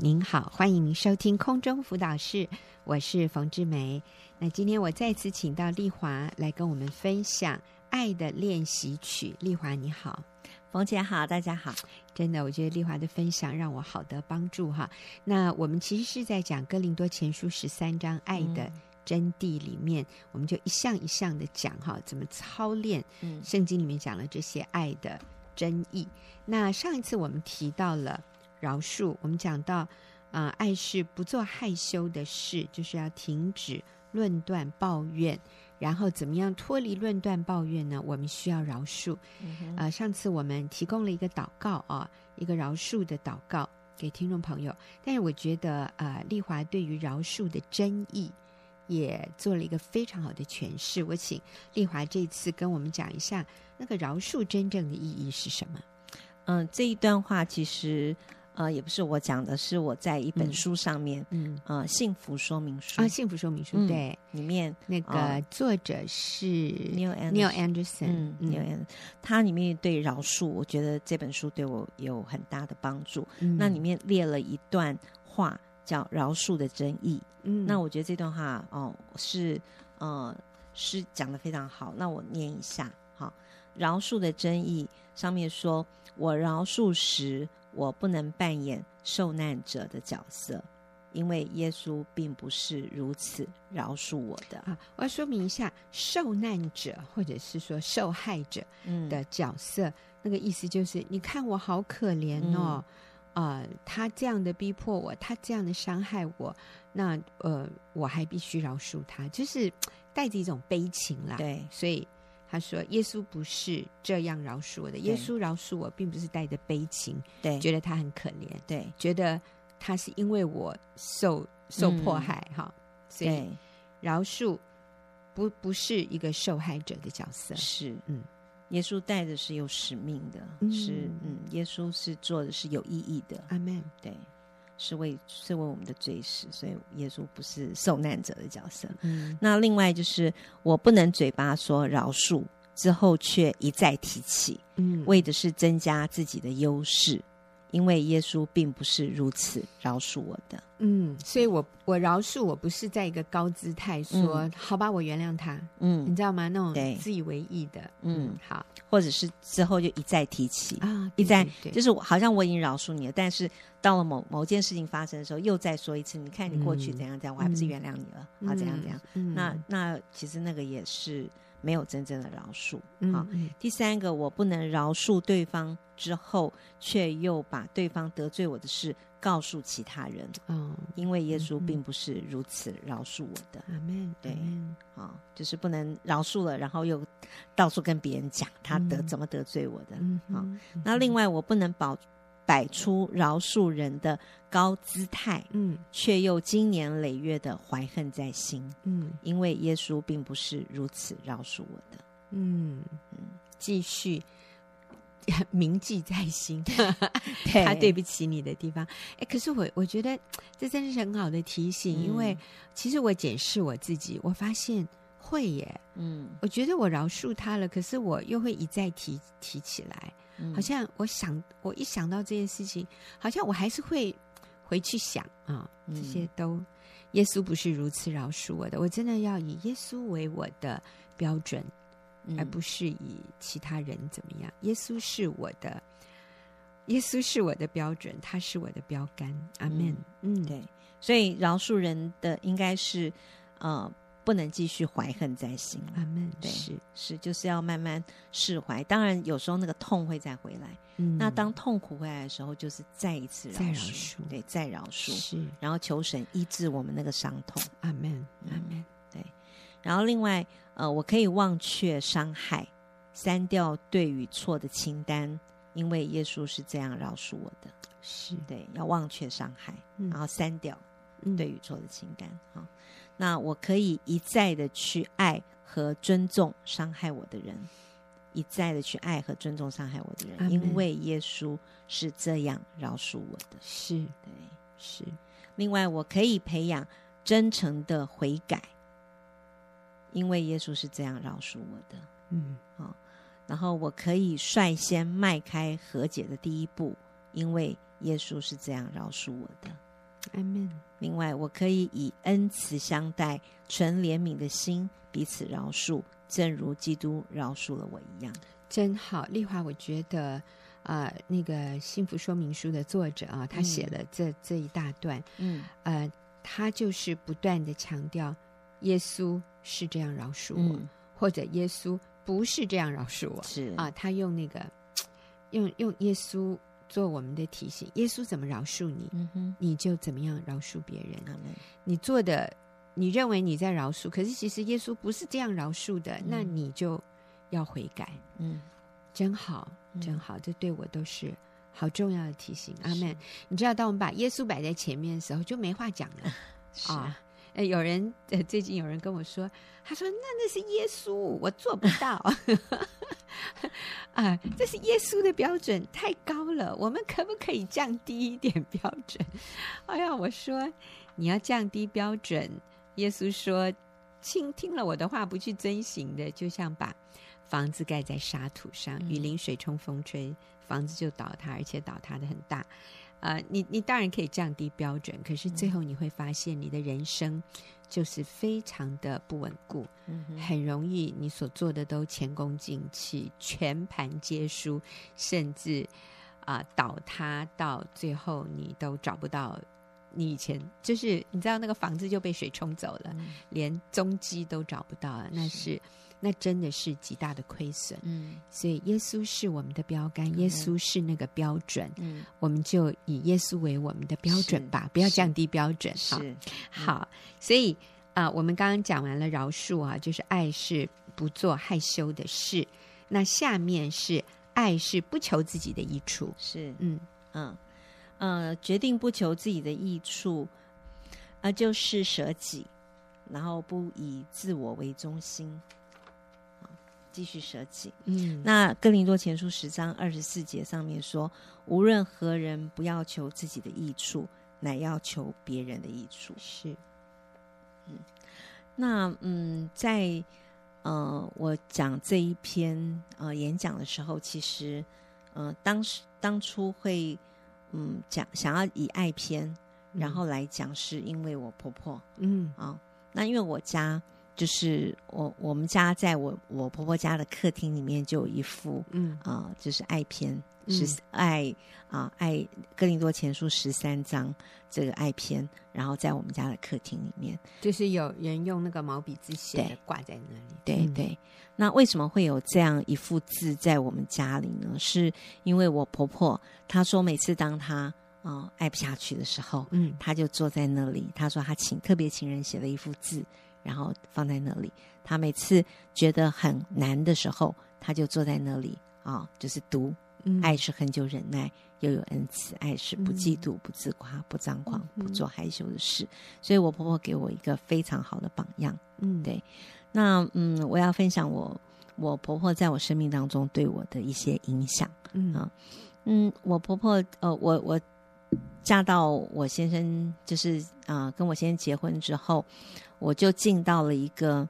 您好，欢迎您收听空中辅导室，我是冯志梅。那今天我再次请到丽华来跟我们分享《爱的练习曲》。丽华你好，冯姐好，大家好。真的，我觉得丽华的分享让我好得帮助哈。那我们其实是在讲《哥林多前书》十三章爱的真谛里面，嗯、我们就一项一项的讲哈，怎么操练。嗯，圣经里面讲了这些爱的真意。那上一次我们提到了。饶恕，我们讲到，啊、呃，爱是不做害羞的事，就是要停止论断抱怨，然后怎么样脱离论断抱怨呢？我们需要饶恕。啊、嗯呃，上次我们提供了一个祷告啊，一个饶恕的祷告给听众朋友。但是我觉得，呃，丽华对于饶恕的真意也做了一个非常好的诠释。我请丽华这次跟我们讲一下，那个饶恕真正的意义是什么？嗯，这一段话其实。呃，也不是我讲的，是我在一本书上面，嗯，呃，幸福说明书啊，幸福说明书，嗯、对，里面那个作者是 Neil Neil Anderson，嗯，Neil Anderson，他里面对饶恕，我觉得这本书对我有很大的帮助。嗯、那里面列了一段话，叫饶恕的争议。嗯，那我觉得这段话哦，是呃，是讲的非常好。那我念一下，好，饶恕的争议上面说，我饶恕时。我不能扮演受难者的角色，因为耶稣并不是如此饶恕我的啊！我要说明一下，受难者或者是说受害者的角色，嗯、那个意思就是，你看我好可怜哦，啊、他这样的逼迫我，他这样的伤害我，那呃，我还必须饶恕他，就是带着一种悲情啦。对，所以。他说：“耶稣不是这样饶恕我的。耶稣饶恕我，并不是带着悲情，对，觉得他很可怜，对，觉得他是因为我受受迫害，哈、嗯，所以对。饶恕不不是一个受害者的角色，是，嗯，耶稣带的是有使命的，嗯。是，嗯，耶稣是做的是有意义的，阿门，对。”是为是为我们的罪死，所以耶稣不是受难者的角色。嗯，那另外就是我不能嘴巴说饶恕之后却一再提起，嗯，为的是增加自己的优势。因为耶稣并不是如此饶恕我的，嗯，所以我我饶恕我不是在一个高姿态说，嗯、好吧，我原谅他，嗯，你知道吗？那种自以为意的，嗯，嗯，好，或者是之后就一再提起。啊，一再就是好像我已经饶恕你了，但是到了某某件事情发生的时候，又再说一次，你看你过去怎样怎样，嗯、我还不是原谅你了，嗯、啊，怎样怎样，嗯、那那其实那个也是。没有真正的饶恕。好，嗯嗯、第三个，我不能饶恕对方之后，却又把对方得罪我的事告诉其他人。哦，因为耶稣并不是如此饶恕我的。阿门。对，好，就是不能饶恕了，然后又到处跟别人讲他得、嗯、怎么得罪我的。嗯，好，那另外我不能保。摆出饶恕人的高姿态，嗯，却又经年累月的怀恨在心，嗯，因为耶稣并不是如此饶恕我的，嗯。嗯，继续铭记在心，他对不起你的地方，哎，可是我我觉得这真是很好的提醒，嗯、因为其实我检视我自己，我发现会耶，嗯，我觉得我饶恕他了，可是我又会一再提提起来。好像我想，我一想到这件事情，好像我还是会回去想啊，这些都耶稣不是如此饶恕我的，我真的要以耶稣为我的标准，而不是以其他人怎么样。耶稣是我的，耶稣是我的标准，他是我的标杆。阿门。嗯，对，所以饶恕人的应该是呃。不能继续怀恨在心了。阿门。对，是是，就是要慢慢释怀。当然，有时候那个痛会再回来。嗯，那当痛苦回来的时候，就是再一次饶恕。饶恕对，再饶恕。是，然后求神医治我们那个伤痛。阿门。阿门。对。然后另外，呃，我可以忘却伤害，删掉对与错的清单，因为耶稣是这样饶恕我的。是对，要忘却伤害，嗯、然后删掉对与错的清单。好。那我可以一再的去爱和尊重伤害我的人，一再的去爱和尊重伤害我的人因为耶稣是这样饶恕我的。是，对，是。另外，我可以培养真诚的悔改，因为耶稣是这样饶恕我的。嗯，好。然后，我可以率先迈开和解的第一步，因为耶稣是这样饶恕我的。阿门。另外，我可以以恩慈相待，存怜悯的心彼此饶恕，正如基督饶恕了我一样。真好，丽华，我觉得啊、呃，那个幸福说明书的作者啊，他写了这、嗯、这一大段，嗯，呃，他就是不断的强调，耶稣是这样饶恕我，嗯、或者耶稣不是这样饶恕我，是。啊，他用那个用用耶稣做我们的提醒，耶稣怎么饶恕你，嗯、你就怎么样饶恕别人。嗯、你做的，你认为你在饶恕，可是其实耶稣不是这样饶恕的，嗯、那你就。要悔改，嗯，真好，真好，嗯、这对我都是好重要的提醒。阿门。你知道，当我们把耶稣摆在前面的时候，就没话讲了。是啊，呃，有人呃，最近有人跟我说，他说：“那那是耶稣，我做不到。” 啊，这是耶稣的标准太高了，我们可不可以降低一点标准？哎呀，我说你要降低标准，耶稣说：“听听了我的话不去遵行的，就像把。”房子盖在沙土上，雨淋、水冲、风吹，房子就倒塌，而且倒塌的很大。啊、呃，你你当然可以降低标准，可是最后你会发现，你的人生就是非常的不稳固，嗯、很容易你所做的都前功尽弃，全盘皆输，甚至啊、呃、倒塌到最后你都找不到你以前就是你知道那个房子就被水冲走了，嗯、连踪迹都找不到了，那是。那真的是极大的亏损，嗯，所以耶稣是我们的标杆，嗯、耶稣是那个标准，嗯，我们就以耶稣为我们的标准吧，不要降低标准，是好，好，所以啊、呃，我们刚刚讲完了饶恕啊，就是爱是不做害羞的事，那下面是爱是不求自己的益处，是，嗯。嗯。呃，决定不求自己的益处，啊、呃，就是舍己，然后不以自我为中心。继续舍己。嗯，那哥林多前书十章二十四节上面说：“无论何人，不要求自己的益处，乃要求别人的益处。”是，嗯，那嗯，在呃，我讲这一篇呃演讲的时候，其实呃，当时当初会嗯讲想要以爱篇，然后来讲，是因为我婆婆，嗯啊、哦，那因为我家。就是我我们家在我我婆婆家的客厅里面就有一幅，嗯啊、呃，就是爱篇是、嗯、爱啊、呃、爱哥林多前书十三章这个爱篇，然后在我们家的客厅里面，就是有人用那个毛笔字写的挂在那里。对对，对，那为什么会有这样一幅字在我们家里呢？是因为我婆婆她说，每次当她啊、呃、爱不下去的时候，嗯，她就坐在那里，她说她请特别请人写了一幅字。然后放在那里，他每次觉得很难的时候，他就坐在那里啊、哦，就是读。嗯、爱是恒久忍耐，又有恩慈；爱是不嫉妒、不自夸、不张狂、不做害羞的事。所以我婆婆给我一个非常好的榜样。嗯，对。那嗯，我要分享我我婆婆在我生命当中对我的一些影响。嗯啊，嗯，我婆婆呃，我我嫁到我先生，就是啊、呃，跟我先生结婚之后。我就进到了一个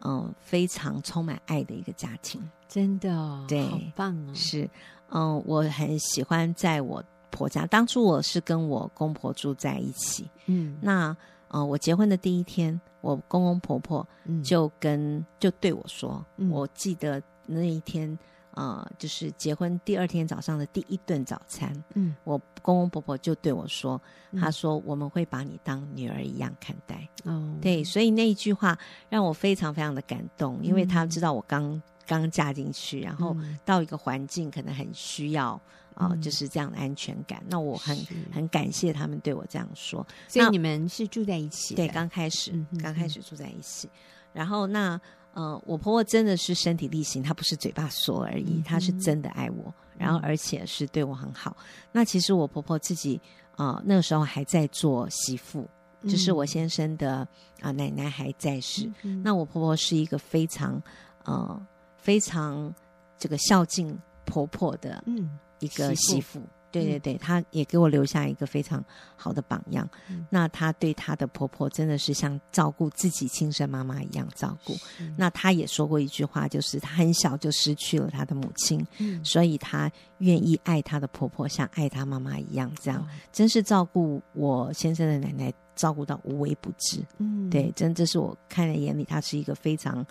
嗯、呃、非常充满爱的一个家庭，真的哦，对，好棒哦！是，嗯、呃，我很喜欢在我婆家。当初我是跟我公婆住在一起，嗯，那呃，我结婚的第一天，我公公婆婆就跟、嗯、就对我说，嗯、我记得那一天。啊、呃，就是结婚第二天早上的第一顿早餐，嗯，我公公婆婆就对我说，嗯、他说我们会把你当女儿一样看待，哦，对，所以那一句话让我非常非常的感动，因为他知道我刚刚嫁进去，然后到一个环境可能很需要啊、呃，就是这样的安全感。嗯、那我很很感谢他们对我这样说，所以。你们是住在一起，对，刚开始刚、开始住在一起，然后那。嗯、呃，我婆婆真的是身体力行，她不是嘴巴说而已，她是真的爱我，然后而且是对我很好。那其实我婆婆自己啊、呃，那个时候还在做媳妇，就是我先生的啊、呃、奶奶还在世。那我婆婆是一个非常呃非常这个孝敬婆婆的嗯一个媳妇，对对对，她也给我留下一个非常好的榜样。嗯、那她对她的婆婆真的是像照顾自己亲生妈妈一样照顾。那她也说过一句话，就是她很小就失去了她的母亲，嗯、所以她愿意爱她的婆婆像爱她妈妈一样，这样、哦、真是照顾我先生的奶奶，照顾到无微不至。嗯，对，真这是我看在眼里，她是一个非常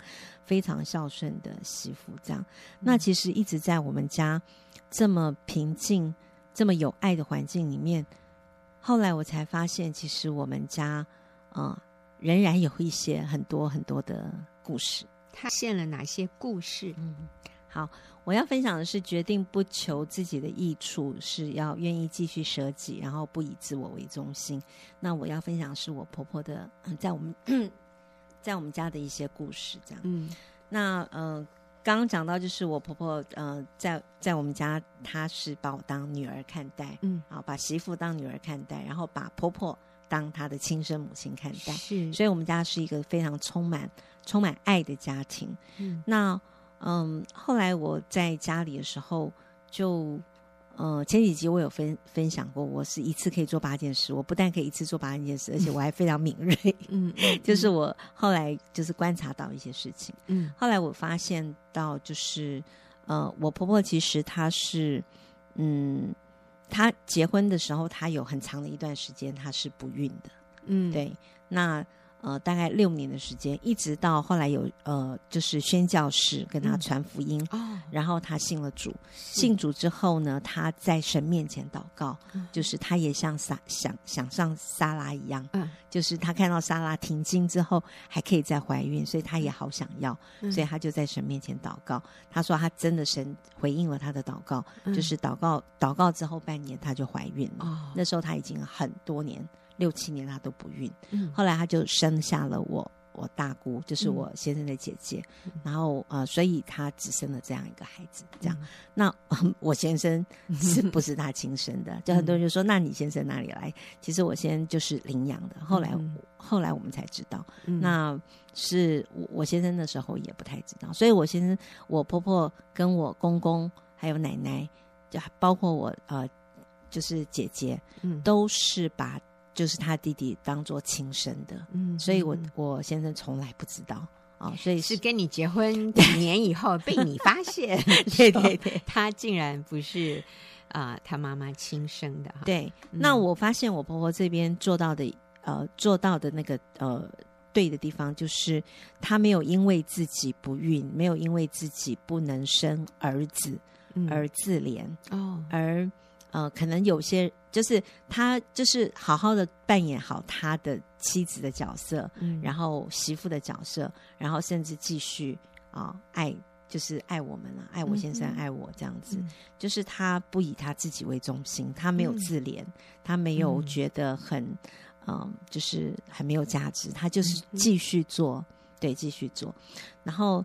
非常孝顺的媳妇。这样，嗯、那其实一直在我们家这么平静。这么有爱的环境里面，后来我才发现，其实我们家啊、呃，仍然有一些很多很多的故事。他献了哪些故事？嗯，好，我要分享的是，决定不求自己的益处，是要愿意继续舍己，然后不以自我为中心。那我要分享的是我婆婆的，在我们 在我们家的一些故事，这样。嗯，那嗯。呃刚刚讲到，就是我婆婆，呃，在在我们家，她是把我当女儿看待，嗯，啊，把媳妇当女儿看待，然后把婆婆当她的亲生母亲看待，是，所以我们家是一个非常充满充满爱的家庭。嗯，那嗯，后来我在家里的时候就。嗯，前几集我有分分享过，我是一次可以做八件事。我不但可以一次做八件事，而且我还非常敏锐。嗯，就是我后来就是观察到一些事情。嗯，后来我发现到就是，呃，我婆婆其实她是，嗯，她结婚的时候，她有很长的一段时间她是不孕的。嗯，对，那。呃，大概六年的时间，一直到后来有呃，就是宣教士跟他传福音，嗯、哦，然后他信了主。信主之后呢，他在神面前祷告，嗯、就是他也像撒想想像撒拉一样，嗯，就是他看到撒拉停经之后还可以再怀孕，所以他也好想要，嗯、所以他就在神面前祷告。他说他真的神回应了他的祷告，嗯、就是祷告祷告之后半年他就怀孕了。哦、那时候他已经很多年。六七年她都不孕，嗯、后来她就生下了我，我大姑就是我先生的姐姐，嗯、然后呃，所以她只生了这样一个孩子，这样。嗯、那、呃、我先生是 不是她亲生的？嗯、就很多人就说，那你先生哪里来？其实我先生就是领养的。后来、嗯、后来我们才知道，嗯、那是我我先生的时候也不太知道，所以我先生、我婆婆跟我公公还有奶奶，就包括我呃，就是姐姐，嗯，都是把。就是他弟弟当做亲生的，嗯，所以我我先生从来不知道啊、哦，所以是跟你结婚 几年以后被你发现，对对对，他竟然不是啊、呃，他妈妈亲生的，对。嗯、那我发现我婆婆这边做到的，呃，做到的那个呃对的地方，就是她没有因为自己不孕，没有因为自己不能生儿子而自怜、嗯、哦，而。呃，可能有些就是他就是好好的扮演好他的妻子的角色，嗯，然后媳妇的角色，然后甚至继续啊、呃、爱，就是爱我们了，爱我先生，嗯、爱我这样子，嗯、就是他不以他自己为中心，他没有自怜，嗯、他没有觉得很嗯、呃，就是很没有价值，他就是继续做，嗯、对，继续做，然后。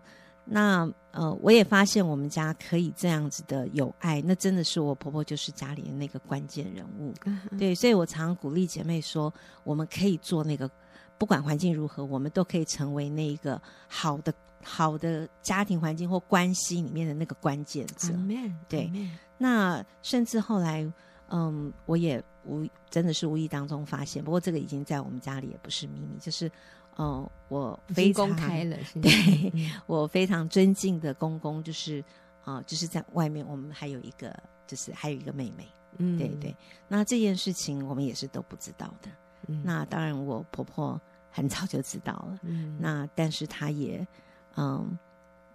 那呃，我也发现我们家可以这样子的有爱，那真的是我婆婆就是家里的那个关键人物，嗯、对，所以我常常鼓励姐妹说，我们可以做那个，不管环境如何，我们都可以成为那一个好的好的家庭环境或关系里面的那个关键者。Amen, 对，Amen. 那甚至后来，嗯，我也无真的是无意当中发现，不过这个已经在我们家里也不是秘密，就是。哦、呃，我非常公开了，对、嗯、我非常尊敬的公公，就是啊、呃，就是在外面，我们还有一个，就是还有一个妹妹，嗯，对对。那这件事情我们也是都不知道的。嗯、那当然，我婆婆很早就知道了。嗯，那但是她也嗯、呃、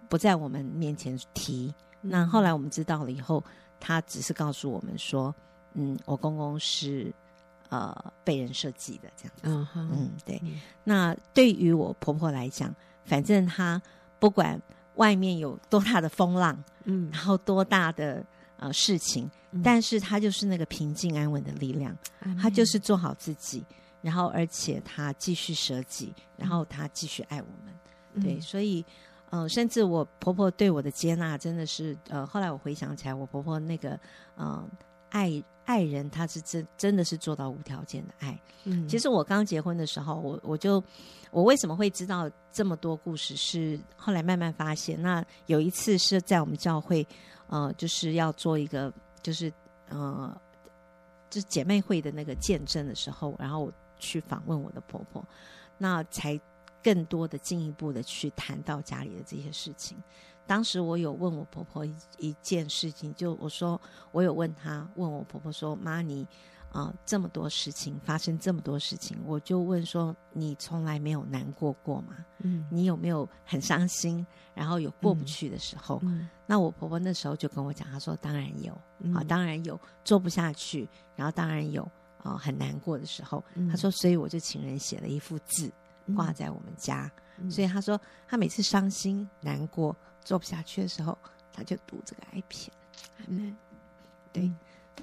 不在我们面前提。嗯、那后来我们知道了以后，她只是告诉我们说，嗯，我公公是。呃，被人设计的这样子，嗯对。嗯、那对于我婆婆来讲，反正她不管外面有多大的风浪，嗯，然后多大的呃事情，嗯、但是她就是那个平静安稳的力量。嗯、她就是做好自己，然后而且她继续舍己，然后她继续爱我们。嗯、对，所以呃，甚至我婆婆对我的接纳，真的是呃，后来我回想起来，我婆婆那个呃爱。爱人，他是真真的是做到无条件的爱。嗯，其实我刚结婚的时候，我我就我为什么会知道这么多故事，是后来慢慢发现。那有一次是在我们教会，呃，就是要做一个，就是呃，就是姐妹会的那个见证的时候，然后我去访问我的婆婆，那才更多的进一步的去谈到家里的这些事情。当时我有问我婆婆一一件事情，就我说我有问她，问我婆婆说：“妈，你啊、呃、这么多事情发生，这么多事情，我就问说你从来没有难过过吗？嗯，你有没有很伤心，然后有过不去的时候？嗯、那我婆婆那时候就跟我讲，她说当然有啊，当然有做不下去，然后当然有啊、呃、很难过的时候。她、嗯、说，所以我就请人写了一幅字挂在我们家，嗯、所以她说她每次伤心难过。做不下去的时候，他就读这个爱篇。嗯，对，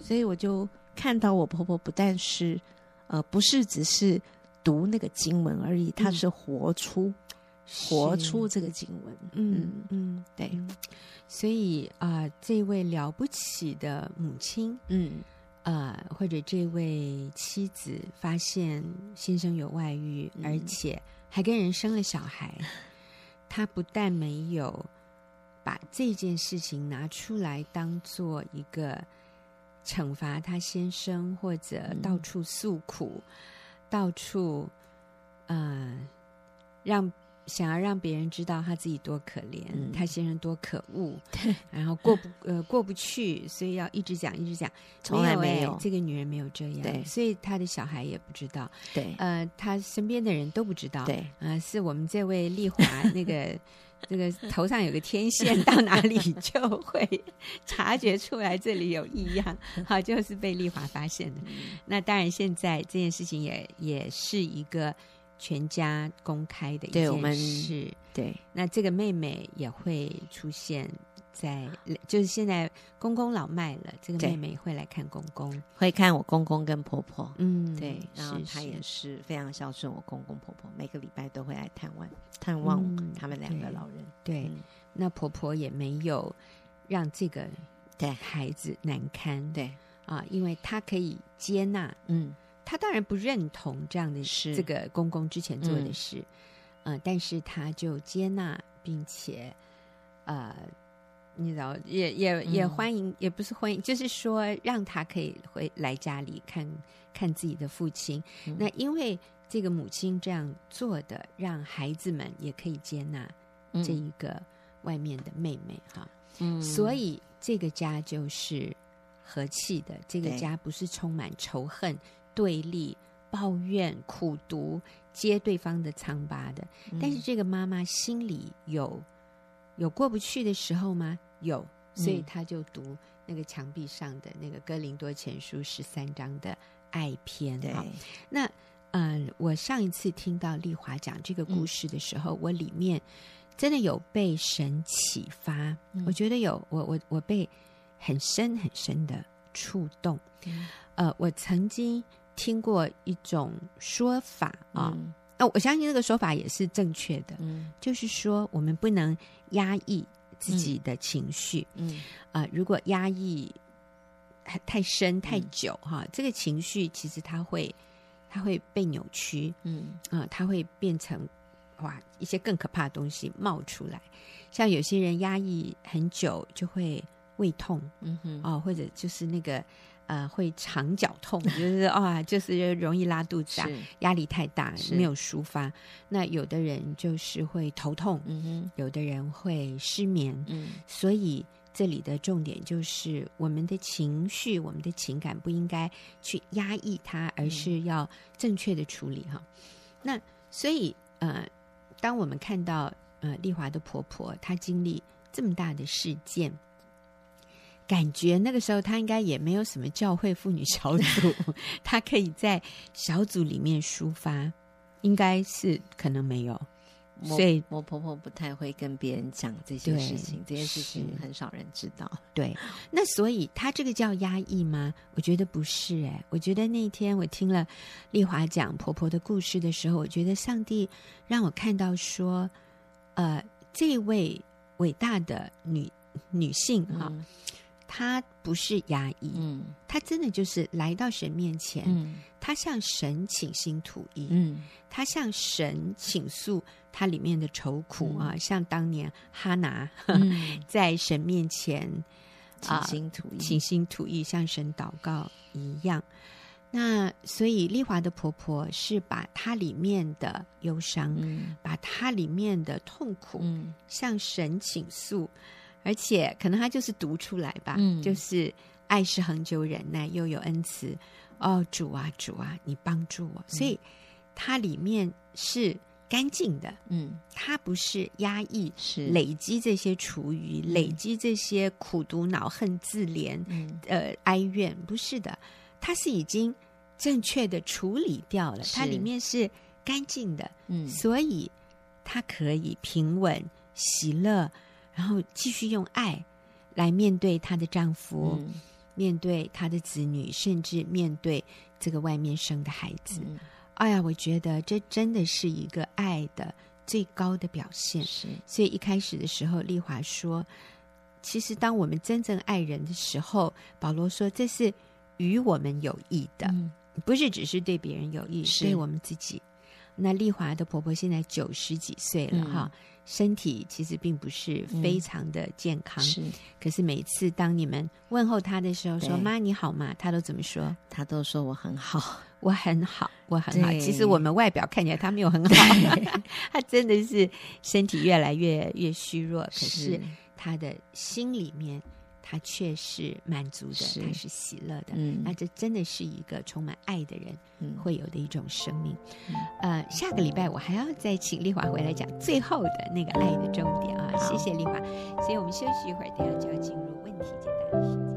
所以我就看到我婆婆不但是，呃，不是只是读那个经文而已，她、嗯、是活出，活出这个经文。嗯嗯，嗯，对。所以啊、呃，这位了不起的母亲，嗯，呃，或者这位妻子发现先生有外遇，嗯、而且还跟人生了小孩，她不但没有。把这件事情拿出来当做一个惩罚他先生，或者到处诉苦，嗯、到处呃让想要让别人知道他自己多可怜，嗯、他先生多可恶，对然后过不呃过不去，所以要一直讲一直讲，从来没有这个女人没有这样，对所以他的小孩也不知道，对，呃，他身边的人都不知道，对，呃，是我们这位丽华 那个。这个头上有个天线，到哪里就会 察觉出来这里有异样，好，就是被丽华发现的。那当然，现在这件事情也也是一个全家公开的一件事。对，我们是对。那这个妹妹也会出现。在就是现在，公公老迈了，这个妹妹会来看公公，会看我公公跟婆婆。嗯，对，然后她也是非常孝顺我公公婆婆，每个礼拜都会来探望探望他们两个老人。对，那婆婆也没有让这个对孩子难堪。对啊，因为她可以接纳。嗯，她当然不认同这样的事，这个公公之前做的事。嗯，但是她就接纳，并且呃。你知道，也也也欢迎，嗯、也不是欢迎，就是说让他可以回来家里看看自己的父亲。嗯、那因为这个母亲这样做的，让孩子们也可以接纳这一个外面的妹妹哈。嗯，所以这个家就是和气的，这个家不是充满仇恨、对立、抱怨、苦读、揭对方的疮疤的。嗯、但是这个妈妈心里有。有过不去的时候吗？有，所以他就读那个墙壁上的那个哥林多前书十三章的爱篇。对，那嗯、呃，我上一次听到丽华讲这个故事的时候，嗯、我里面真的有被神启发，嗯、我觉得有我我我被很深很深的触动。嗯、呃，我曾经听过一种说法啊。嗯哦，我相信这个说法也是正确的。嗯，就是说我们不能压抑自己的情绪。嗯，啊、呃，如果压抑太深太久哈、嗯，这个情绪其实它会它会被扭曲。嗯，啊、呃，它会变成哇一些更可怕的东西冒出来。像有些人压抑很久就会胃痛。嗯哼，哦，或者就是那个。呃，会肠绞痛，就是啊、哦，就是容易拉肚子啊，压力太大没有抒发。那有的人就是会头痛，嗯哼，有的人会失眠，嗯，所以这里的重点就是我们的情绪、我们的情感不应该去压抑它，而是要正确的处理哈。嗯、那所以呃，当我们看到呃丽华的婆婆她经历这么大的事件。感觉那个时候他应该也没有什么教会妇女小组，他可以在小组里面抒发，应该是可能没有，所以我婆婆不太会跟别人讲这些事情，这些事情很少人知道。对，那所以她这个叫压抑吗？我觉得不是诶、欸，我觉得那天我听了丽华讲婆婆的故事的时候，我觉得上帝让我看到说，呃，这位伟大的女女性哈。嗯他不是压抑，嗯，他真的就是来到神面前，嗯，他向神倾心吐意，嗯，他向神倾诉他里面的愁苦啊，像当年哈拿 在神面前倾心吐意，倾心吐意，向神祷告一样。那所以丽华的婆婆是把她里面的忧伤，嗯、把她里面的痛苦，嗯、向神倾诉，而且可能他就是读出来吧，嗯、就是爱是恒久忍耐，又有恩慈。哦，主啊，主啊，你帮助我。所以它里面是干净的，嗯，它不是压抑，是。累积这些厨余，嗯、累积这些苦毒、恼恨、自怜，嗯、呃，哀怨，不是的。它是已经正确的处理掉了，它里面是干净的，嗯，所以它可以平稳、喜乐，然后继续用爱来面对她的丈夫，嗯、面对她的子女，甚至面对这个外面生的孩子。嗯、哎呀，我觉得这真的是一个爱的最高的表现。是，所以一开始的时候，丽华说，其实当我们真正爱人的时候，保罗说这是。与我们有益的，嗯、不是只是对别人有益，是对我们自己。那丽华的婆婆现在九十几岁了哈，嗯、身体其实并不是非常的健康。嗯、是，可是每次当你们问候他的时候，说“妈你好吗”，他都怎么说？他都说我很好，我很好，我很好。其实我们外表看起来他没有很好，他真的是身体越来越越虚弱，可是他的心里面。他却是满足的，是他是喜乐的。嗯，那这真的是一个充满爱的人会有的一种生命。嗯、呃，下个礼拜我还要再请丽华回来讲最后的那个爱的重点啊！谢谢丽华。所以我们休息一会儿，等下就要进入问题解答的时间。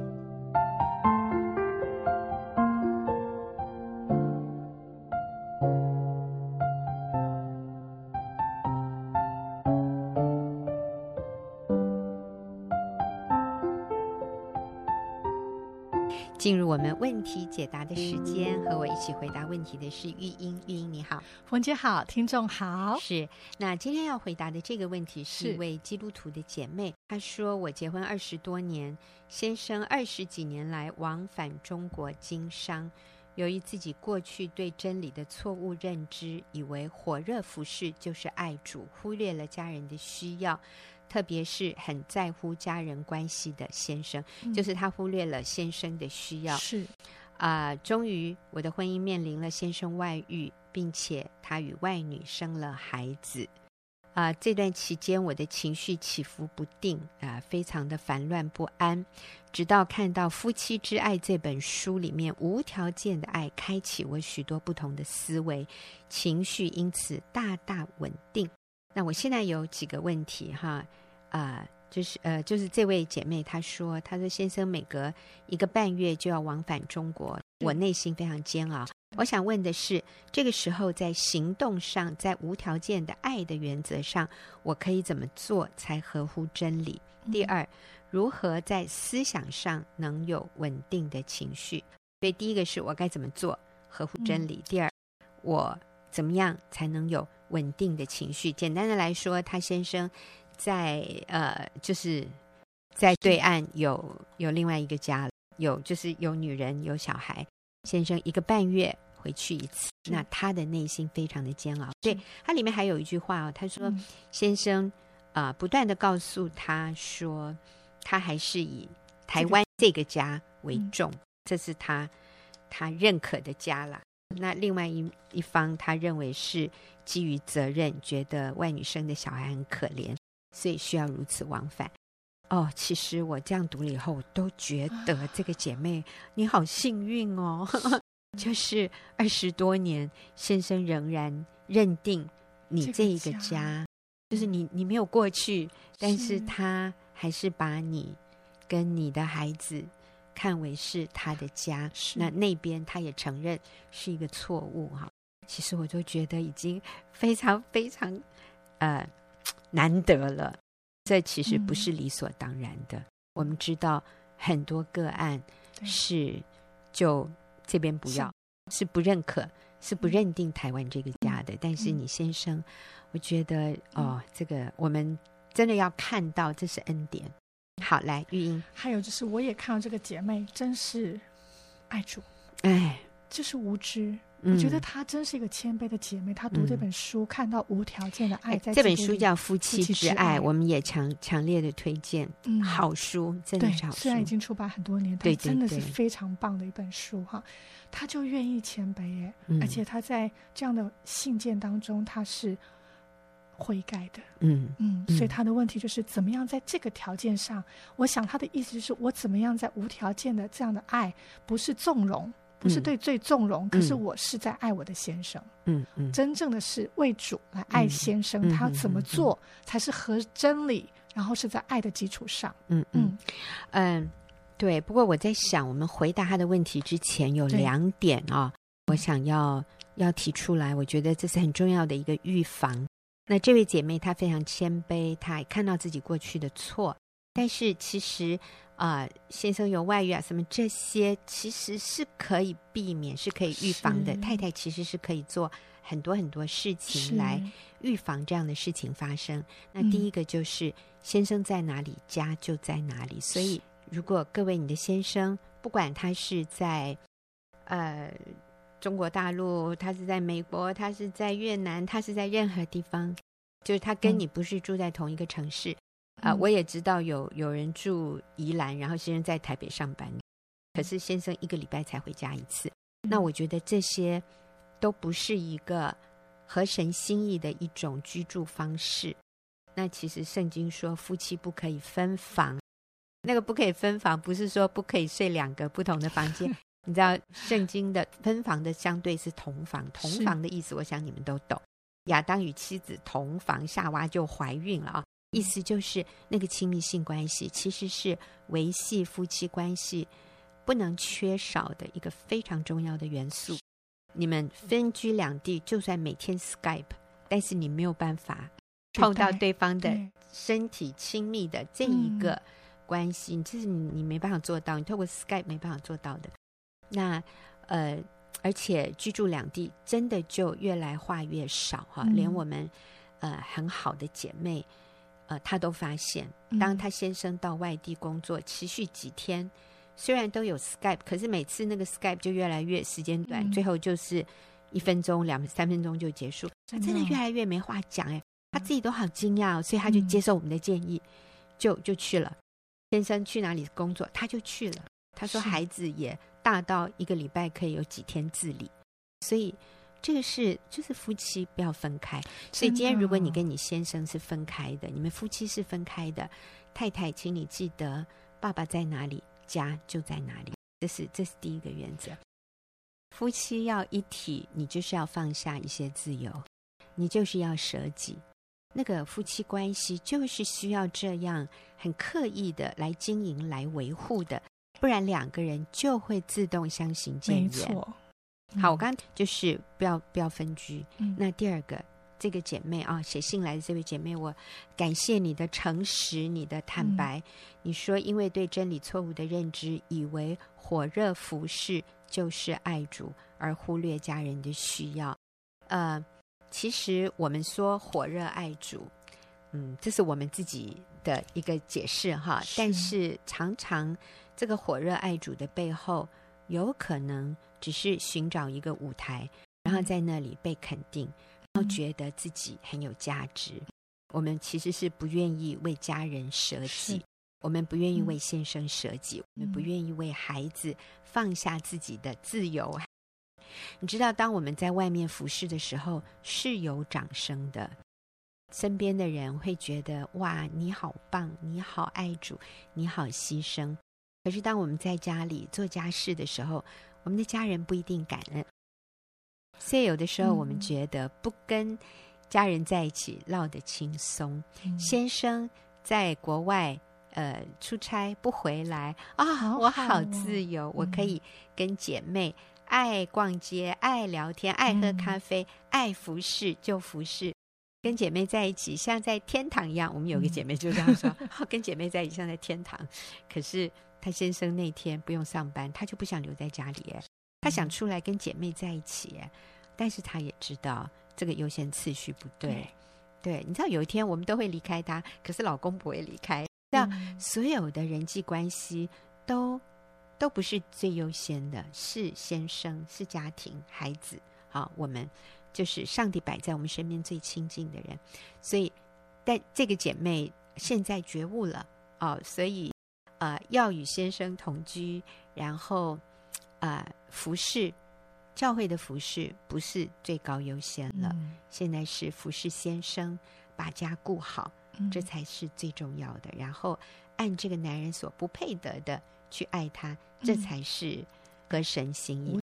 们问题解答的时间，和我一起回答问题的是玉英。玉英你好，冯姐好，听众好。是，那今天要回答的这个问题是一位基督徒的姐妹，她说：“我结婚二十多年，先生二十几年来往返中国经商，由于自己过去对真理的错误认知，以为火热服事就是爱主，忽略了家人的需要。”特别是很在乎家人关系的先生，嗯、就是他忽略了先生的需要。是啊、呃，终于我的婚姻面临了先生外遇，并且他与外女生了孩子。啊、呃，这段期间我的情绪起伏不定啊、呃，非常的烦乱不安。直到看到《夫妻之爱》这本书里面无条件的爱，开启我许多不同的思维，情绪因此大大稳定。那我现在有几个问题哈，啊、呃，就是呃，就是这位姐妹她说，她说先生每隔一个半月就要往返中国，我内心非常煎熬。我想问的是，这个时候在行动上，在无条件的爱的原则上，我可以怎么做才合乎真理？第二，如何在思想上能有稳定的情绪？所以第一个是我该怎么做合乎真理？第二，我怎么样才能有？稳定的情绪，简单的来说，他先生在呃，就是在对岸有有另外一个家，有就是有女人有小孩。先生一个半月回去一次，那他的内心非常的煎熬。对，他里面还有一句话哦，他说：“嗯、先生啊、呃，不断的告诉他说，他还是以台湾这个家为重，这，个嗯、这是他他认可的家啦。那另外一一方，他认为是。”基于责任，觉得外女生的小孩很可怜，所以需要如此往返。哦，其实我这样读了以后，我都觉得这个姐妹你好幸运哦，就是二十多年，先生仍然认定你这一个家，个家就是你你没有过去，但是他还是把你跟你的孩子看为是他的家。那那边他也承认是一个错误哈。其实我就觉得已经非常非常呃 难得了，这其实不是理所当然的。嗯、我们知道很多个案是就这边不要，是，是不认可，是不认定台湾这个家的。嗯、但是你先生，我觉得哦，嗯、这个我们真的要看到这是恩典。好，来玉英，还有就是我也看到这个姐妹真是爱主，哎，就是无知。我觉得她真是一个谦卑的姐妹。她读这本书，看到无条件的爱，在这本书叫《夫妻之爱》，我们也强强烈的推荐。嗯，好书，真的好书。虽然已经出版很多年，但真的是非常棒的一本书哈。她就愿意谦卑耶，而且她在这样的信件当中，她是。悔改的，嗯嗯，所以他的问题就是怎么样在这个条件上？我想他的意思就是我怎么样在无条件的这样的爱，不是纵容，不是对最纵容，可是我是在爱我的先生，嗯嗯，真正的是为主来爱先生，他要怎么做才是合真理？然后是在爱的基础上，嗯嗯嗯，对。不过我在想，我们回答他的问题之前有两点啊，我想要要提出来，我觉得这是很重要的一个预防。那这位姐妹她非常谦卑，她也看到自己过去的错，但是其实啊、呃，先生有外遇啊，什么这些其实是可以避免，是可以预防的。太太其实是可以做很多很多事情来预防这样的事情发生。那第一个就是先生在哪里，家就在哪里。所以如果各位你的先生，不管他是在呃。中国大陆，他是在美国，他是在越南，他是在任何地方，就是他跟你不是住在同一个城市啊、嗯呃。我也知道有有人住宜兰，然后先生在台北上班，可是先生一个礼拜才回家一次。嗯、那我觉得这些都不是一个合神心意的一种居住方式。那其实圣经说夫妻不可以分房，那个不可以分房，不是说不可以睡两个不同的房间。你知道圣经的分房的相对是同房，同房的意思，我想你们都懂。亚当与妻子同房，夏娃就怀孕了啊，意思就是那个亲密性关系其实是维系夫妻关系不能缺少的一个非常重要的元素。你们分居两地，就算每天 Skype，但是你没有办法碰到对方的身体亲密的这一个关系，这是你你没办法做到，你透过 Skype 没办法做到的。那，呃，而且居住两地真的就越来话越少哈，嗯、连我们呃很好的姐妹，呃，她都发现，当她先生到外地工作，嗯、持续几天，虽然都有 Skype，可是每次那个 Skype 就越来越时间短，嗯、最后就是一分钟、两三分钟就结束，真的，真的越来越没话讲哎，她自己都好惊讶，所以她就接受我们的建议，嗯、就就去了。先生去哪里工作，她就去了。她说孩子也。大到一个礼拜可以有几天自理，所以这个是就是夫妻不要分开。所以今天如果你跟你先生是分开的，你们夫妻是分开的，太太，请你记得，爸爸在哪里，家就在哪里。这是这是第一个原则。夫妻要一体，你就是要放下一些自由，你就是要舍己。那个夫妻关系就是需要这样很刻意的来经营、来维护的。不然两个人就会自动相形见弦。没错。嗯、好，我刚刚就是不要不要分居。嗯、那第二个，这个姐妹啊，写信来的这位姐妹，我感谢你的诚实，你的坦白。嗯、你说因为对真理错误的认知，以为火热服侍就是爱主，而忽略家人的需要。呃，其实我们说火热爱主，嗯，这是我们自己的一个解释哈。是。但是常常。这个火热爱主的背后，有可能只是寻找一个舞台，然后在那里被肯定，然后觉得自己很有价值。我们其实是不愿意为家人舍己，我们不愿意为先生舍己，嗯、我们不愿意为孩子放下自己的自由。嗯、你知道，当我们在外面服侍的时候，是有掌声的，身边的人会觉得哇，你好棒，你好爱主，你好牺牲。可是，当我们在家里做家事的时候，我们的家人不一定感恩。所以，有的时候我们觉得不跟家人在一起落得轻松。嗯、先生在国外呃出差不回来啊，哦哦、我好自由，嗯、我可以跟姐妹爱逛街、爱聊天、爱喝咖啡、嗯、爱服饰就服饰，跟姐妹在一起像在天堂一样。我们有个姐妹就这样说：嗯、跟姐妹在一起像在天堂。可是。他先生那天不用上班，她就不想留在家里，她想出来跟姐妹在一起，但是她也知道这个优先次序不对。对，你知道有一天我们都会离开他，可是老公不会离开。那所有的人际关系都都不是最优先的，是先生，是家庭，孩子好，我们就是上帝摆在我们身边最亲近的人，所以，但这个姐妹现在觉悟了哦，所以呃，要与先生同居，然后呃，服侍教会的服侍不是最高优先了，嗯、现在是服侍先生，把家顾好，嗯、这才是最重要的。然后按这个男人所不配得的去爱他，这才是合神心意。嗯、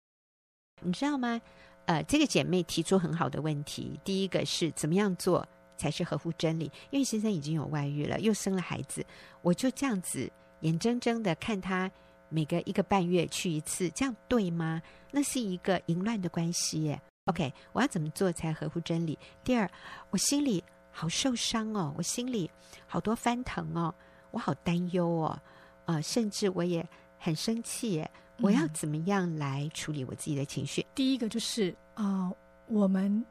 你知道吗？呃，这个姐妹提出很好的问题。第一个是怎么样做才是合乎真理？因为先生已经有外遇了，又生了孩子，我就这样子眼睁睁的看他每个一个半月去一次，这样对吗？那是一个淫乱的关系耶。OK，我要怎么做才合乎真理？第二，我心里好受伤哦，我心里好多翻腾哦，我好担忧哦，啊、呃，甚至我也很生气耶。我要怎么样来处理我自己的情绪？第一个就是啊、呃，我们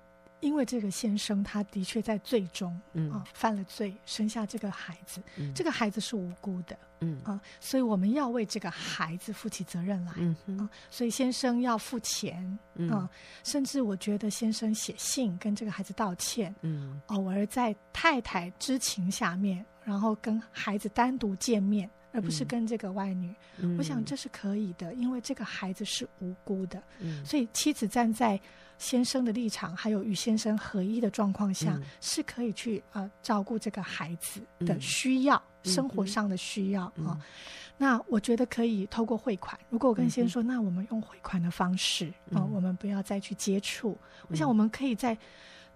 因为这个先生他的确在罪中，嗯。犯了罪，生下这个孩子，嗯、这个孩子是无辜的，嗯。啊、呃，所以我们要为这个孩子负起责任来，嗯所以先生要付钱，啊、嗯。呃，甚至我觉得先生写信跟这个孩子道歉，嗯，偶尔在太太知情下面，然后跟孩子单独见面。而不是跟这个外女，嗯、我想这是可以的，因为这个孩子是无辜的，嗯、所以妻子站在先生的立场，还有与先生合一的状况下，嗯、是可以去呃照顾这个孩子的需要，嗯、生活上的需要啊。那我觉得可以透过汇款。如果我跟先生说，嗯、那我们用汇款的方式啊、我们不要再去接触。嗯、我想我们可以在。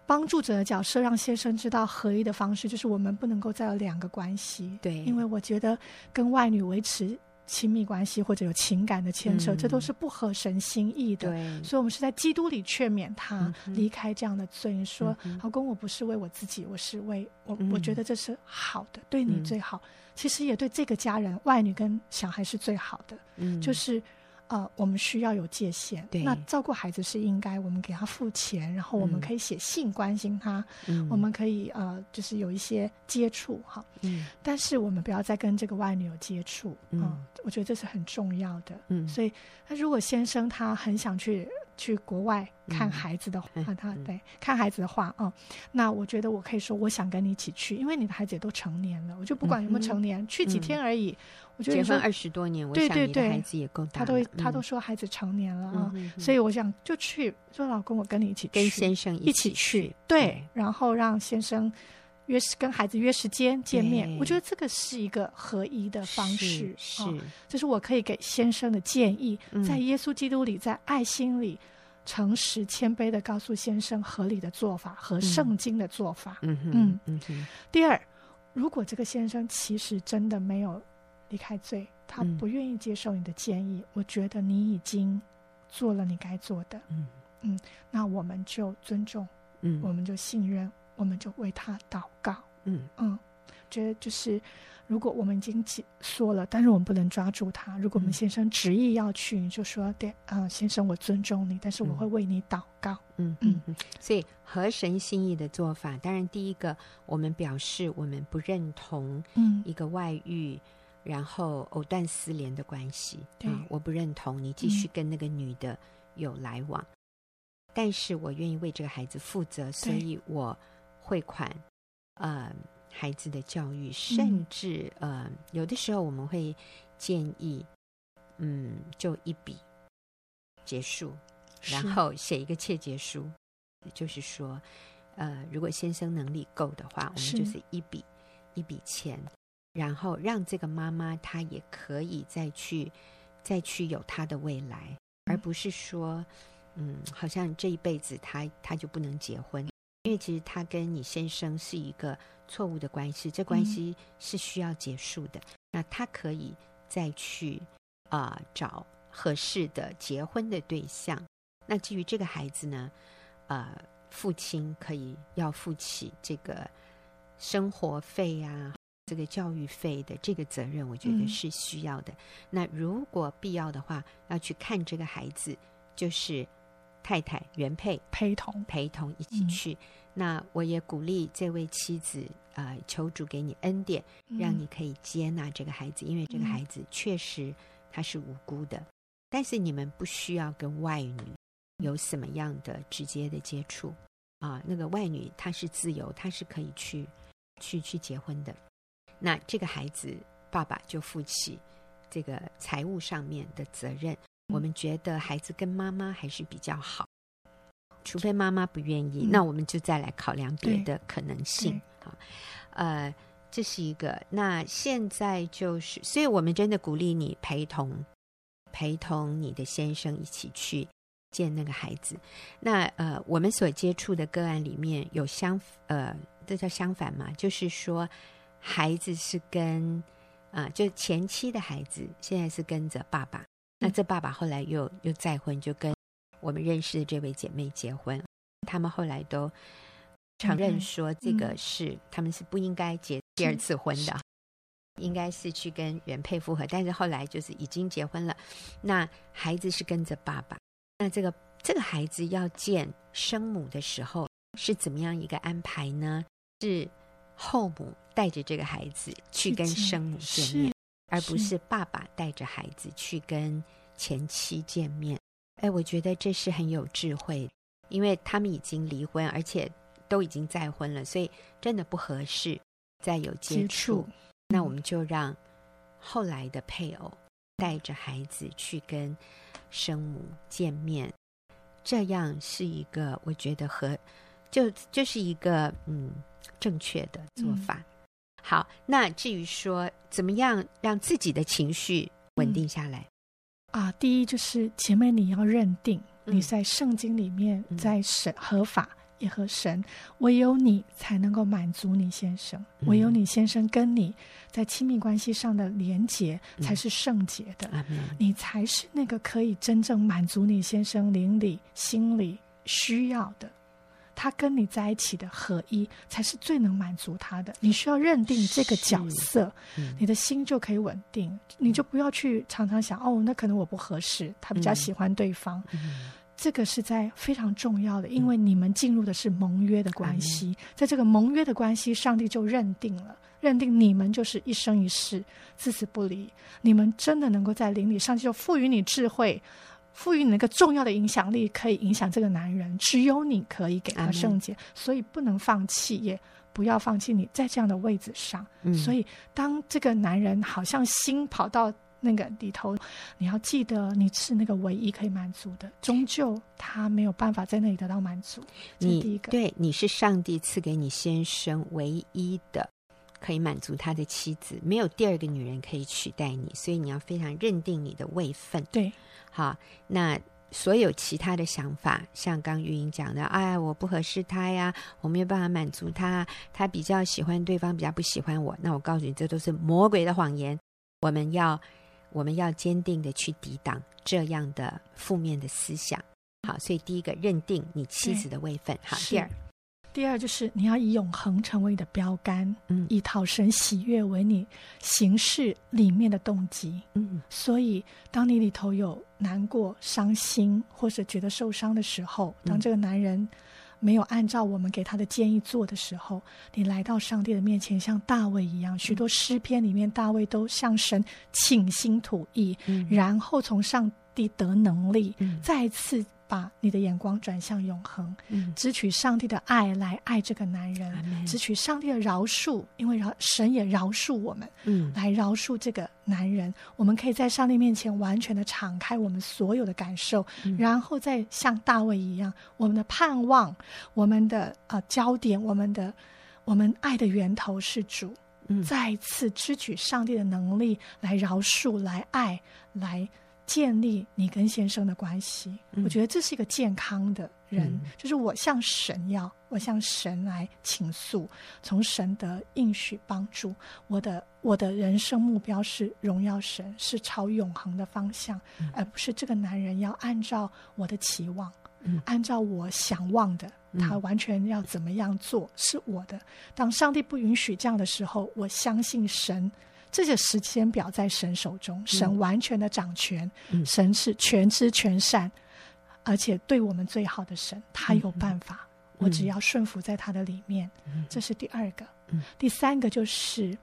帮助者的角色，让先生知道合一的方式，就是我们不能够再有两个关系。对，因为我觉得跟外女维持亲密关系或者有情感的牵扯，嗯、这都是不合神心意的。对，所以我们是在基督里劝勉他离开这样的罪。说，老公，我不是为我自己，我是为我，嗯、我觉得这是好的，对你最好，嗯、其实也对这个家人，外女跟小孩是最好的。嗯，就是。呃，我们需要有界限。对，那照顾孩子是应该，我们给他付钱，然后我们可以写信关心他，嗯、我们可以呃，就是有一些接触哈。嗯。但是我们不要再跟这个外女有接触。嗯、呃。我觉得这是很重要的。嗯。所以，那如果先生他很想去。去国外看孩子的话，嗯、他对看孩子的话，嗯，那我觉得我可以说，我想跟你一起去，因为你的孩子也都成年了，我就不管有没有成年，嗯、去几天而已。嗯、我觉得结婚二十多年，对对对，孩子也够大，他都他都说孩子成年了啊，嗯、所以我想就去说，老公，我跟你一起去，跟先生一起去，对，对然后让先生。约跟孩子约时间见面，我觉得这个是一个合一的方式。是，这是、哦就是我可以给先生的建议，嗯、在耶稣基督里，在爱心里，诚实谦卑的告诉先生合理的做法和圣经的做法。嗯嗯嗯。嗯第二，如果这个先生其实真的没有离开罪，他不愿意接受你的建议，嗯、我觉得你已经做了你该做的。嗯嗯，那我们就尊重，嗯，我们就信任。我们就为他祷告，嗯嗯，觉得就是，如果我们已经说了，但是我们不能抓住他。如果我们先生执意要去，你就说对啊、呃，先生，我尊重你，但是我会为你祷告。嗯嗯嗯。所以合神心意的做法，当然第一个，我们表示我们不认同一个外遇，嗯、然后藕断丝连的关系。对、嗯，我不认同你继续跟那个女的有来往，嗯、但是我愿意为这个孩子负责，所以我。汇款，呃，孩子的教育，甚至呃，有的时候我们会建议，嗯，就一笔结束，然后写一个切结书，是就是说，呃，如果先生能力够的话，我们就是一笔是一笔钱，然后让这个妈妈她也可以再去再去有她的未来，嗯、而不是说，嗯，好像这一辈子她她就不能结婚。因为其实他跟你先生是一个错误的关系，这关系是需要结束的。嗯、那他可以再去啊、呃、找合适的结婚的对象。那至于这个孩子呢，呃，父亲可以要负起这个生活费呀、啊、这个教育费的这个责任，我觉得是需要的。嗯、那如果必要的话，要去看这个孩子，就是。太太原配陪同陪同一起去，嗯、那我也鼓励这位妻子啊、呃，求主给你恩典，嗯、让你可以接纳这个孩子，因为这个孩子确实他是无辜的。嗯、但是你们不需要跟外女有什么样的直接的接触啊？那个外女她是自由，她是可以去去去结婚的。那这个孩子爸爸就负起这个财务上面的责任。我们觉得孩子跟妈妈还是比较好，除非妈妈不愿意，嗯、那我们就再来考量别的可能性啊。呃，这是一个。那现在就是，所以我们真的鼓励你陪同。陪同你的先生一起去见那个孩子。那呃，我们所接触的个案里面有相呃，这叫相反嘛？就是说，孩子是跟啊、呃，就前妻的孩子现在是跟着爸爸。那这爸爸后来又又再婚，就跟我们认识的这位姐妹结婚。他们后来都承认说，这个是、嗯、他们是不应该结第二次婚的。应该是去跟原配复合，但是后来就是已经结婚了。那孩子是跟着爸爸。那这个这个孩子要见生母的时候是怎么样一个安排呢？是后母带着这个孩子去跟生母见面，而不是爸爸带着孩子去跟前妻见面。哎，我觉得这是很有智慧，因为他们已经离婚，而且都已经再婚了，所以真的不合适再有接触。那我们就让后来的配偶带着孩子去跟生母见面，这样是一个我觉得和就就是一个嗯正确的做法。嗯、好，那至于说怎么样让自己的情绪稳定下来、嗯、啊，第一就是前面你要认定你在圣经里面在审合法。也和神，唯有你才能够满足你先生，嗯、唯有你先生跟你在亲密关系上的连结才是圣洁的，嗯、你才是那个可以真正满足你先生灵里心里需要的，他跟你在一起的合一才是最能满足他的。你需要认定这个角色，嗯、你的心就可以稳定，你就不要去常常想哦，那可能我不合适，他比较喜欢对方。这个是在非常重要的，因为你们进入的是盟约的关系，嗯、在这个盟约的关系，上帝就认定了，认定你们就是一生一世，至死不离。你们真的能够在灵里，上帝就赋予你智慧，赋予你那个重要的影响力，可以影响这个男人。只有你可以给他圣洁，嗯、所以不能放弃，也不要放弃你在这样的位置上。嗯、所以，当这个男人好像心跑到。那个里头，你要记得你是那个唯一可以满足的，终究他没有办法在那里得到满足。你第一个，对，你是上帝赐给你先生唯一的可以满足他的妻子，没有第二个女人可以取代你，所以你要非常认定你的位分。对，好，那所有其他的想法，像刚玉英讲的，哎，我不合适他呀，我没有办法满足他，他比较喜欢对方，比较不喜欢我。那我告诉你，这都是魔鬼的谎言。我们要。我们要坚定的去抵挡这样的负面的思想。好，所以第一个认定你妻子的位分。好，第二，第二就是你要以永恒成为你的标杆，嗯，以讨神喜悦为你行事里面的动机。嗯，所以当你里头有难过、伤心或者觉得受伤的时候，当这个男人。没有按照我们给他的建议做的时候，你来到上帝的面前，像大卫一样，许多诗篇里面，大卫都向神倾心吐意，嗯、然后从上帝得能力，嗯、再次。把你的眼光转向永恒，嗯，只取上帝的爱来爱这个男人，嗯、支取上帝的饶恕，因为饶神也饶恕我们，嗯，来饶恕这个男人。我们可以在上帝面前完全的敞开我们所有的感受，嗯、然后再像大卫一样，我们的盼望，我们的呃焦点，我们的我们爱的源头是主，嗯，再次支取上帝的能力来饶恕，来爱，来。建立你跟先生的关系，嗯、我觉得这是一个健康的人，嗯、就是我向神要，我向神来倾诉，从神的应许帮助。我的，我的人生目标是荣耀神，是朝永恒的方向，嗯、而不是这个男人要按照我的期望，嗯、按照我想望的，他完全要怎么样做是我的。当上帝不允许这样的时候，我相信神。这些时间表在神手中，神完全的掌权，嗯、神是全知全善，而且对我们最好的神，他有办法，嗯、我只要顺服在他的里面。嗯、这是第二个，嗯、第三个就是，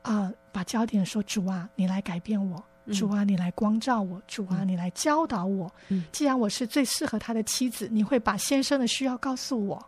啊、呃，把焦点说主啊，你来改变我，主啊，你来光照我；主啊，你来教导我。既然我是最适合他的妻子，你会把先生的需要告诉我。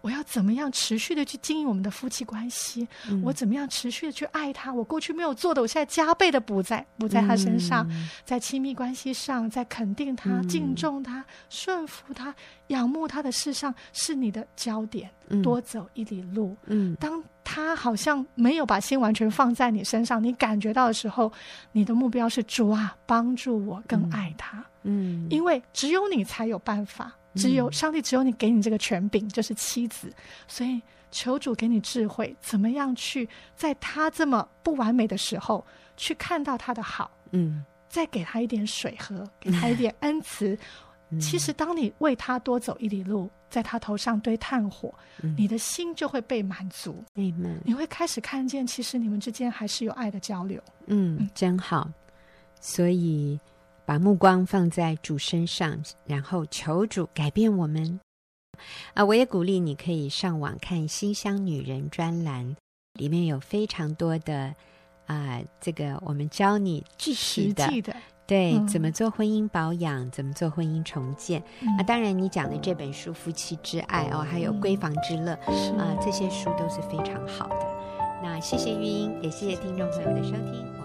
我要怎么样持续的去经营我们的夫妻关系？我怎么样持续的去爱他？我过去没有做的，我现在加倍的补在补在他身上，在亲密关系上，在肯定他、敬重他、顺服他、仰慕他的事上，是你的焦点。多走一里路。当他好像没有把心完全放在你身上，你感觉到的时候，你的目标是主啊，帮助我更爱他。嗯，因为只有你才有办法，只有上帝，只有你给你这个权柄，就是妻子。所以求主给你智慧，怎么样去在他这么不完美的时候，去看到他的好。嗯，再给他一点水喝，给他一 点恩慈。其实，当你为他多走一里路，在他头上堆炭火，嗯、你的心就会被满足。Amen 你会开始看见，其实你们之间还是有爱的交流。嗯，嗯真好。所以，把目光放在主身上，然后求主改变我们。啊，我也鼓励你可以上网看《新乡女人》专栏，里面有非常多的啊、呃，这个我们教你具体的。对，怎么做婚姻保养？嗯、怎么做婚姻重建？嗯、啊，当然，你讲的这本书《夫妻之爱》哦，还有《闺房之乐》嗯、啊，这些书都是非常好的。那谢谢玉英，也谢谢听众朋友的收听。